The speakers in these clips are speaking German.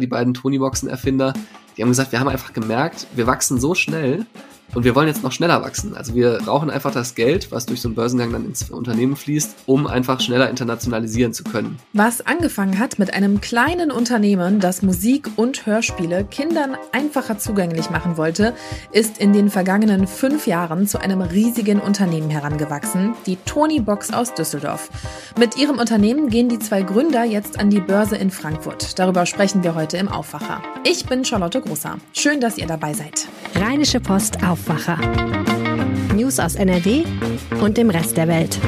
die beiden Tonyboxen-Erfinder, die haben gesagt, wir haben einfach gemerkt, wir wachsen so schnell, und wir wollen jetzt noch schneller wachsen. Also wir brauchen einfach das Geld, was durch so einen Börsengang dann ins Unternehmen fließt, um einfach schneller internationalisieren zu können. Was angefangen hat mit einem kleinen Unternehmen, das Musik und Hörspiele Kindern einfacher zugänglich machen wollte, ist in den vergangenen fünf Jahren zu einem riesigen Unternehmen herangewachsen, die Tony Box aus Düsseldorf. Mit ihrem Unternehmen gehen die zwei Gründer jetzt an die Börse in Frankfurt. Darüber sprechen wir heute im Aufwacher. Ich bin Charlotte Großer. Schön, dass ihr dabei seid. Rheinische Post auf Aufwacher. News aus NRW und dem Rest der Welt.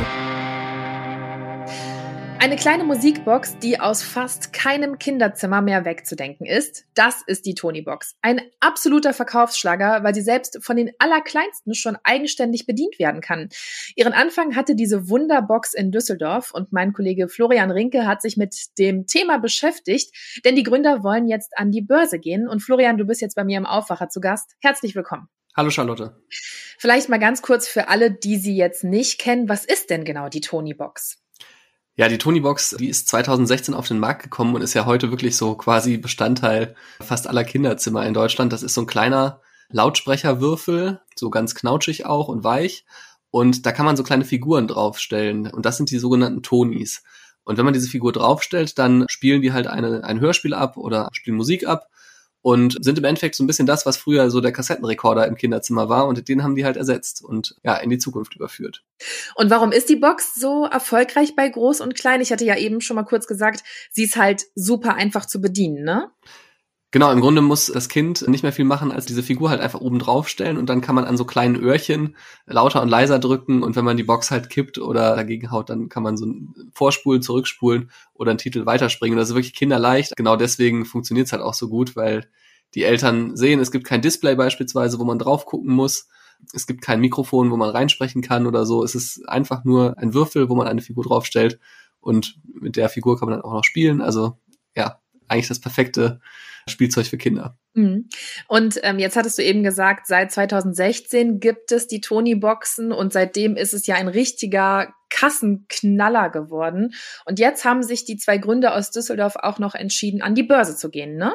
Eine kleine Musikbox, die aus fast keinem Kinderzimmer mehr wegzudenken ist. Das ist die Tony-Box. Ein absoluter Verkaufsschlager, weil sie selbst von den Allerkleinsten schon eigenständig bedient werden kann. Ihren Anfang hatte diese Wunderbox in Düsseldorf und mein Kollege Florian Rinke hat sich mit dem Thema beschäftigt, denn die Gründer wollen jetzt an die Börse gehen. Und Florian, du bist jetzt bei mir im Aufwacher zu Gast. Herzlich willkommen. Hallo Charlotte. Vielleicht mal ganz kurz für alle, die sie jetzt nicht kennen, was ist denn genau die Tony Box? Ja, die Tony Box, die ist 2016 auf den Markt gekommen und ist ja heute wirklich so quasi Bestandteil fast aller Kinderzimmer in Deutschland. Das ist so ein kleiner Lautsprecherwürfel, so ganz knautschig auch und weich. Und da kann man so kleine Figuren draufstellen. Und das sind die sogenannten Tonys. Und wenn man diese Figur draufstellt, dann spielen die halt eine, ein Hörspiel ab oder spielen Musik ab und sind im Endeffekt so ein bisschen das, was früher so der Kassettenrekorder im Kinderzimmer war und den haben die halt ersetzt und ja, in die Zukunft überführt. Und warum ist die Box so erfolgreich bei Groß und Klein? Ich hatte ja eben schon mal kurz gesagt, sie ist halt super einfach zu bedienen, ne? Genau, im Grunde muss das Kind nicht mehr viel machen, als diese Figur halt einfach oben drauf stellen und dann kann man an so kleinen Öhrchen lauter und leiser drücken und wenn man die Box halt kippt oder dagegen haut, dann kann man so vorspulen, zurückspulen oder einen Titel weiterspringen. Das ist wirklich kinderleicht. Genau deswegen funktioniert es halt auch so gut, weil die Eltern sehen, es gibt kein Display beispielsweise, wo man drauf gucken muss. Es gibt kein Mikrofon, wo man reinsprechen kann oder so. Es ist einfach nur ein Würfel, wo man eine Figur draufstellt und mit der Figur kann man dann auch noch spielen. Also ja, eigentlich das perfekte Spielzeug für Kinder. Mhm. Und ähm, jetzt hattest du eben gesagt, seit 2016 gibt es die Tony-Boxen und seitdem ist es ja ein richtiger Kassenknaller geworden. Und jetzt haben sich die zwei Gründer aus Düsseldorf auch noch entschieden, an die Börse zu gehen, ne?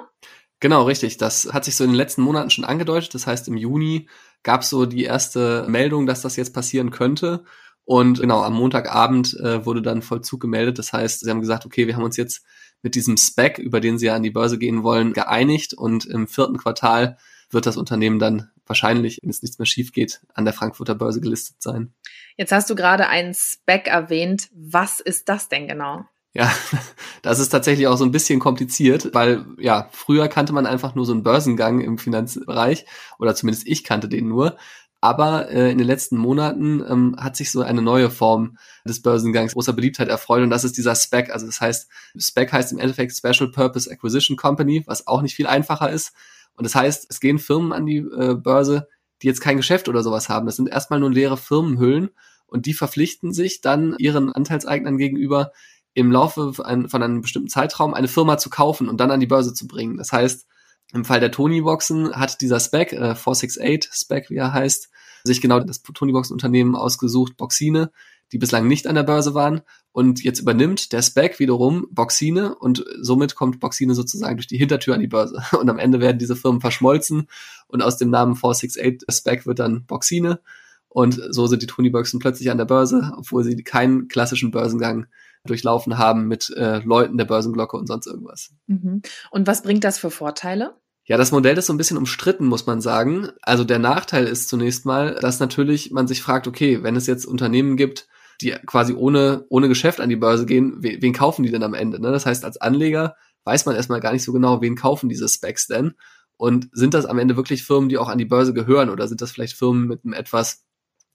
Genau, richtig. Das hat sich so in den letzten Monaten schon angedeutet. Das heißt, im Juni gab es so die erste Meldung, dass das jetzt passieren könnte. Und genau, am Montagabend äh, wurde dann Vollzug gemeldet. Das heißt, sie haben gesagt, okay, wir haben uns jetzt mit diesem Spec, über den sie ja an die Börse gehen wollen, geeinigt und im vierten Quartal wird das Unternehmen dann wahrscheinlich, wenn es nichts mehr schief geht, an der Frankfurter Börse gelistet sein. Jetzt hast du gerade einen Spec erwähnt. Was ist das denn genau? Ja, das ist tatsächlich auch so ein bisschen kompliziert, weil ja, früher kannte man einfach nur so einen Börsengang im Finanzbereich oder zumindest ich kannte den nur. Aber äh, in den letzten Monaten ähm, hat sich so eine neue Form des Börsengangs großer Beliebtheit erfreut und das ist dieser SPAC. Also das heißt, SPAC heißt im Endeffekt Special Purpose Acquisition Company, was auch nicht viel einfacher ist. Und das heißt, es gehen Firmen an die äh, Börse, die jetzt kein Geschäft oder sowas haben. Das sind erstmal nur leere Firmenhüllen und die verpflichten sich dann ihren Anteilseignern gegenüber im Laufe von einem bestimmten Zeitraum eine Firma zu kaufen und dann an die Börse zu bringen. Das heißt, im Fall der Tony-Boxen hat dieser Spec, äh, 468 Spec, wie er heißt, sich genau das Tony-Boxen-Unternehmen ausgesucht, Boxine, die bislang nicht an der Börse waren. Und jetzt übernimmt der Spec wiederum Boxine und somit kommt Boxine sozusagen durch die Hintertür an die Börse. Und am Ende werden diese Firmen verschmolzen und aus dem Namen 468 Spec wird dann Boxine. Und so sind die Tony-Boxen plötzlich an der Börse, obwohl sie keinen klassischen Börsengang durchlaufen haben mit äh, Leuten der Börsenglocke und sonst irgendwas. Mhm. Und was bringt das für Vorteile? Ja, das Modell ist so ein bisschen umstritten, muss man sagen. Also der Nachteil ist zunächst mal, dass natürlich man sich fragt, okay, wenn es jetzt Unternehmen gibt, die quasi ohne, ohne Geschäft an die Börse gehen, wen, wen kaufen die denn am Ende? Ne? Das heißt, als Anleger weiß man erstmal gar nicht so genau, wen kaufen diese Specs denn? Und sind das am Ende wirklich Firmen, die auch an die Börse gehören oder sind das vielleicht Firmen mit einem etwas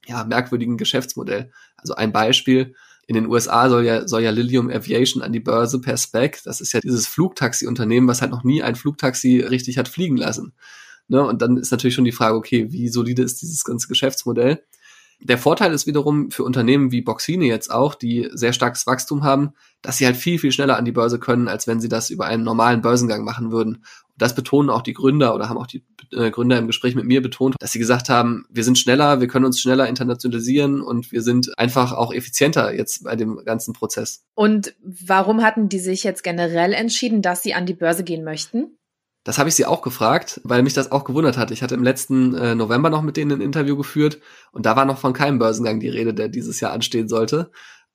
ja, merkwürdigen Geschäftsmodell? Also ein Beispiel, in den USA soll ja, soll ja Lilium Aviation an die Börse per Spec. Das ist ja dieses Flugtaxi-Unternehmen, was halt noch nie ein Flugtaxi richtig hat fliegen lassen. Ne? Und dann ist natürlich schon die Frage, okay, wie solide ist dieses ganze Geschäftsmodell? Der Vorteil ist wiederum für Unternehmen wie Boxine jetzt auch, die sehr starkes Wachstum haben, dass sie halt viel, viel schneller an die Börse können, als wenn sie das über einen normalen Börsengang machen würden. Und das betonen auch die Gründer oder haben auch die äh, Gründer im Gespräch mit mir betont, dass sie gesagt haben, wir sind schneller, wir können uns schneller internationalisieren und wir sind einfach auch effizienter jetzt bei dem ganzen Prozess. Und warum hatten die sich jetzt generell entschieden, dass sie an die Börse gehen möchten? Das habe ich sie auch gefragt, weil mich das auch gewundert hat. Ich hatte im letzten äh, November noch mit denen ein Interview geführt und da war noch von keinem Börsengang die Rede, der dieses Jahr anstehen sollte.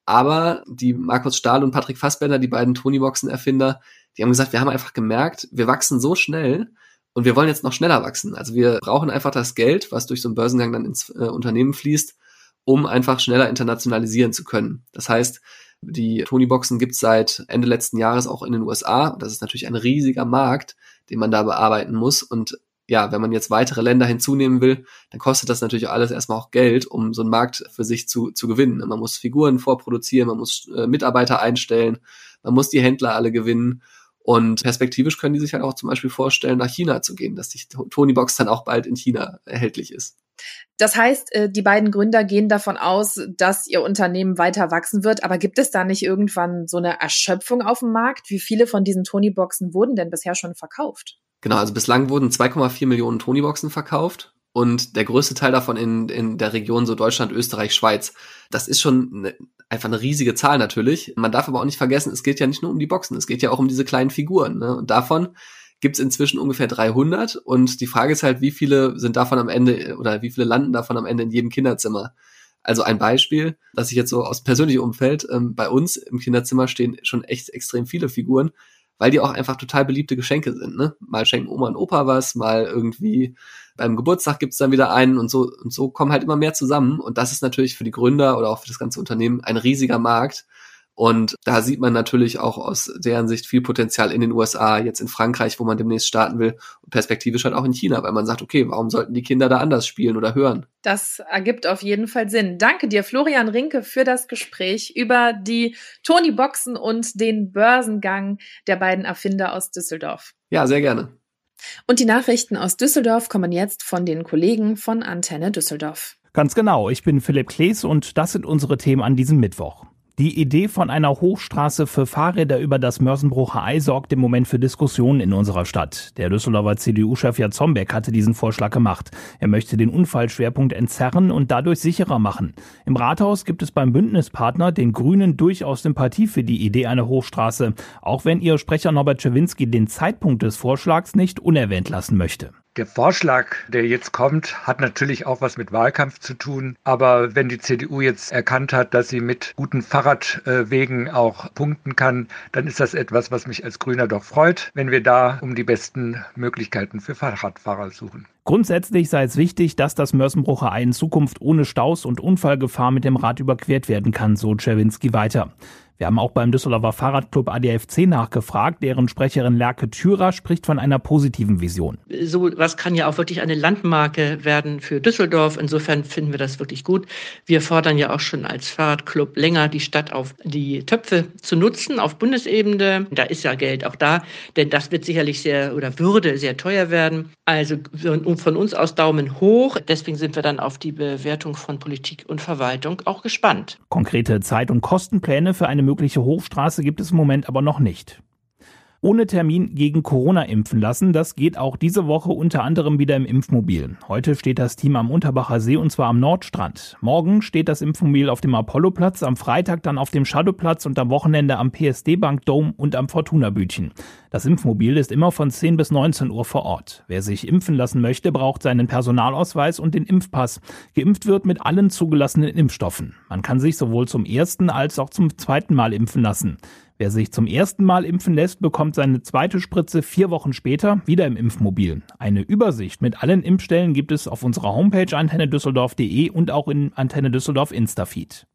Aber die Markus Stahl und Patrick Fassbender, die beiden Tonyboxen-Erfinder, die haben gesagt, wir haben einfach gemerkt, wir wachsen so schnell und wir wollen jetzt noch schneller wachsen. Also wir brauchen einfach das Geld, was durch so einen Börsengang dann ins äh, Unternehmen fließt, um einfach schneller internationalisieren zu können. Das heißt, die Tonyboxen gibt es seit Ende letzten Jahres auch in den USA. Das ist natürlich ein riesiger Markt, den man da bearbeiten muss. Und ja, wenn man jetzt weitere Länder hinzunehmen will, dann kostet das natürlich alles erstmal auch Geld, um so einen Markt für sich zu, zu gewinnen. Man muss Figuren vorproduzieren, man muss äh, Mitarbeiter einstellen, man muss die Händler alle gewinnen. Und perspektivisch können die sich halt auch zum Beispiel vorstellen, nach China zu gehen, dass die Tonybox dann auch bald in China erhältlich ist. Das heißt, äh, die beiden Gründer gehen davon aus, dass ihr Unternehmen weiter wachsen wird. Aber gibt es da nicht irgendwann so eine Erschöpfung auf dem Markt? Wie viele von diesen Tony-Boxen wurden denn bisher schon verkauft? Genau, also bislang wurden 2,4 Millionen Tony-Boxen verkauft und der größte Teil davon in, in der Region so Deutschland, Österreich, Schweiz. Das ist schon eine, einfach eine riesige Zahl natürlich. Man darf aber auch nicht vergessen, es geht ja nicht nur um die Boxen, es geht ja auch um diese kleinen Figuren. Ne? Und davon gibt es inzwischen ungefähr 300 und die Frage ist halt, wie viele sind davon am Ende oder wie viele landen davon am Ende in jedem Kinderzimmer? Also ein Beispiel, das ich jetzt so aus persönlichem Umfeld, ähm, bei uns im Kinderzimmer stehen schon echt extrem viele Figuren, weil die auch einfach total beliebte Geschenke sind. Ne? Mal schenken Oma und Opa was, mal irgendwie beim Geburtstag gibt's dann wieder einen und so und so kommen halt immer mehr zusammen. Und das ist natürlich für die Gründer oder auch für das ganze Unternehmen ein riesiger Markt, und da sieht man natürlich auch aus deren Sicht viel Potenzial in den USA, jetzt in Frankreich, wo man demnächst starten will, und perspektivisch halt auch in China, weil man sagt, okay, warum sollten die Kinder da anders spielen oder hören? Das ergibt auf jeden Fall Sinn. Danke dir, Florian Rinke, für das Gespräch über die Tony Boxen und den Börsengang der beiden Erfinder aus Düsseldorf. Ja, sehr gerne. Und die Nachrichten aus Düsseldorf kommen jetzt von den Kollegen von Antenne Düsseldorf. Ganz genau, ich bin Philipp Klees und das sind unsere Themen an diesem Mittwoch. Die Idee von einer Hochstraße für Fahrräder über das Mörsenbrucher Ei sorgt im Moment für Diskussionen in unserer Stadt. Der Düsseldorfer CDU-Chef Jan Zombeck hatte diesen Vorschlag gemacht. Er möchte den Unfallschwerpunkt entzerren und dadurch sicherer machen. Im Rathaus gibt es beim Bündnispartner, den Grünen, durchaus Sympathie für die Idee einer Hochstraße, auch wenn ihr Sprecher Norbert Schawinski den Zeitpunkt des Vorschlags nicht unerwähnt lassen möchte. Der Vorschlag, der jetzt kommt, hat natürlich auch was mit Wahlkampf zu tun. Aber wenn die CDU jetzt erkannt hat, dass sie mit guten Fahrradwegen auch punkten kann, dann ist das etwas, was mich als Grüner doch freut, wenn wir da um die besten Möglichkeiten für Fahrradfahrer suchen. Grundsätzlich sei es wichtig, dass das Mörsenbrucher Ei in Zukunft ohne Staus und Unfallgefahr mit dem Rad überquert werden kann, so Czerwinski weiter. Wir haben auch beim Düsseldorfer Fahrradclub ADFC nachgefragt. Deren Sprecherin Lerke Thürer spricht von einer positiven Vision. So was kann ja auch wirklich eine Landmarke werden für Düsseldorf. Insofern finden wir das wirklich gut. Wir fordern ja auch schon als Fahrradclub länger, die Stadt auf die Töpfe zu nutzen, auf Bundesebene. Da ist ja Geld auch da, denn das wird sicherlich sehr oder würde sehr teuer werden. Also von uns aus Daumen hoch. Deswegen sind wir dann auf die Bewertung von Politik und Verwaltung auch gespannt. Konkrete Zeit- und Kostenpläne für eine mögliche Hochstraße gibt es im Moment aber noch nicht ohne Termin gegen Corona impfen lassen. Das geht auch diese Woche unter anderem wieder im Impfmobil. Heute steht das Team am Unterbacher See und zwar am Nordstrand. Morgen steht das Impfmobil auf dem Apolloplatz, am Freitag dann auf dem Shadowplatz und am Wochenende am PSD Bank Dome und am Fortuna Bütchen. Das Impfmobil ist immer von 10 bis 19 Uhr vor Ort. Wer sich impfen lassen möchte, braucht seinen Personalausweis und den Impfpass. Geimpft wird mit allen zugelassenen Impfstoffen. Man kann sich sowohl zum ersten als auch zum zweiten Mal impfen lassen. Wer sich zum ersten Mal impfen lässt, bekommt seine zweite Spritze vier Wochen später wieder im Impfmobil. Eine Übersicht mit allen Impfstellen gibt es auf unserer Homepage antennedüsseldorf.de und auch in Antenne Düsseldorf Instafeed.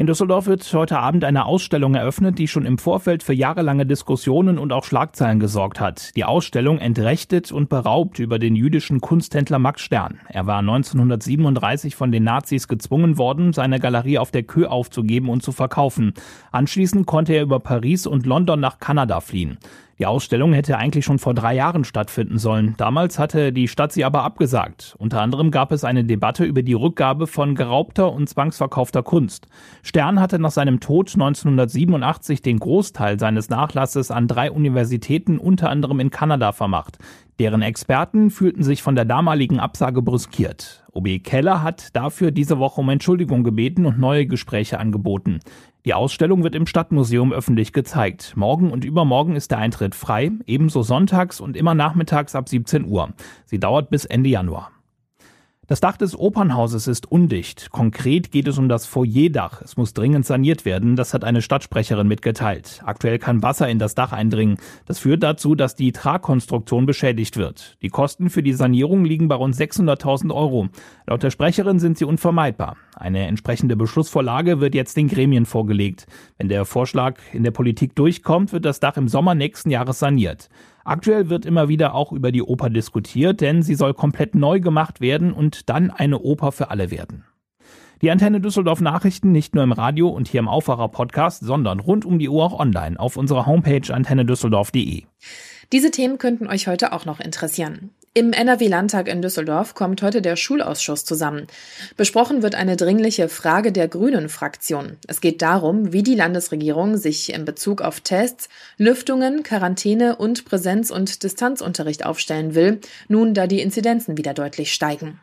In Düsseldorf wird heute Abend eine Ausstellung eröffnet, die schon im Vorfeld für jahrelange Diskussionen und auch Schlagzeilen gesorgt hat. Die Ausstellung entrechtet und beraubt über den jüdischen Kunsthändler Max Stern. Er war 1937 von den Nazis gezwungen worden, seine Galerie auf der Kö aufzugeben und zu verkaufen. Anschließend konnte er über Paris und London nach Kanada fliehen. Die Ausstellung hätte eigentlich schon vor drei Jahren stattfinden sollen. Damals hatte die Stadt sie aber abgesagt. Unter anderem gab es eine Debatte über die Rückgabe von geraubter und zwangsverkaufter Kunst. Stern hatte nach seinem Tod 1987 den Großteil seines Nachlasses an drei Universitäten, unter anderem in Kanada, vermacht. Deren Experten fühlten sich von der damaligen Absage brüskiert. OB Keller hat dafür diese Woche um Entschuldigung gebeten und neue Gespräche angeboten. Die Ausstellung wird im Stadtmuseum öffentlich gezeigt. Morgen und übermorgen ist der Eintritt frei, ebenso sonntags und immer nachmittags ab 17 Uhr. Sie dauert bis Ende Januar. Das Dach des Opernhauses ist undicht. Konkret geht es um das Foyerdach. Es muss dringend saniert werden. Das hat eine Stadtsprecherin mitgeteilt. Aktuell kann Wasser in das Dach eindringen. Das führt dazu, dass die Tragkonstruktion beschädigt wird. Die Kosten für die Sanierung liegen bei rund 600.000 Euro. Laut der Sprecherin sind sie unvermeidbar. Eine entsprechende Beschlussvorlage wird jetzt den Gremien vorgelegt. Wenn der Vorschlag in der Politik durchkommt, wird das Dach im Sommer nächsten Jahres saniert. Aktuell wird immer wieder auch über die Oper diskutiert, denn sie soll komplett neu gemacht werden und dann eine Oper für alle werden. Die Antenne Düsseldorf Nachrichten nicht nur im Radio und hier im Aufwacher Podcast, sondern rund um die Uhr auch online auf unserer Homepage antennedüsseldorf.de. Diese Themen könnten euch heute auch noch interessieren. Im NRW-Landtag in Düsseldorf kommt heute der Schulausschuss zusammen. Besprochen wird eine dringliche Frage der Grünen-Fraktion. Es geht darum, wie die Landesregierung sich in Bezug auf Tests, Lüftungen, Quarantäne und Präsenz- und Distanzunterricht aufstellen will, nun da die Inzidenzen wieder deutlich steigen.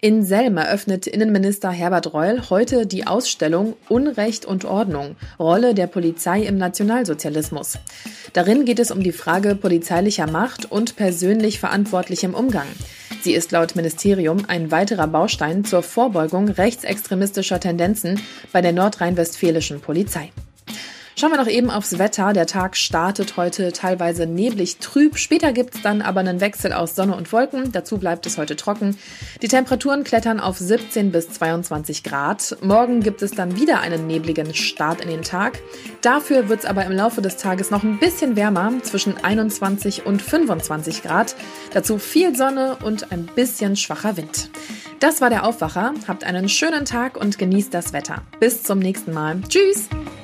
In Selm eröffnet Innenminister Herbert Reul heute die Ausstellung Unrecht und Ordnung, Rolle der Polizei im Nationalsozialismus. Darin geht es um die Frage polizeilicher Macht und persönlich verantwortlichem Umgang. Sie ist laut Ministerium ein weiterer Baustein zur Vorbeugung rechtsextremistischer Tendenzen bei der nordrhein-westfälischen Polizei. Schauen wir noch eben aufs Wetter. Der Tag startet heute teilweise neblig trüb. Später gibt es dann aber einen Wechsel aus Sonne und Wolken. Dazu bleibt es heute trocken. Die Temperaturen klettern auf 17 bis 22 Grad. Morgen gibt es dann wieder einen nebligen Start in den Tag. Dafür wird es aber im Laufe des Tages noch ein bisschen wärmer, zwischen 21 und 25 Grad. Dazu viel Sonne und ein bisschen schwacher Wind. Das war der Aufwacher. Habt einen schönen Tag und genießt das Wetter. Bis zum nächsten Mal. Tschüss!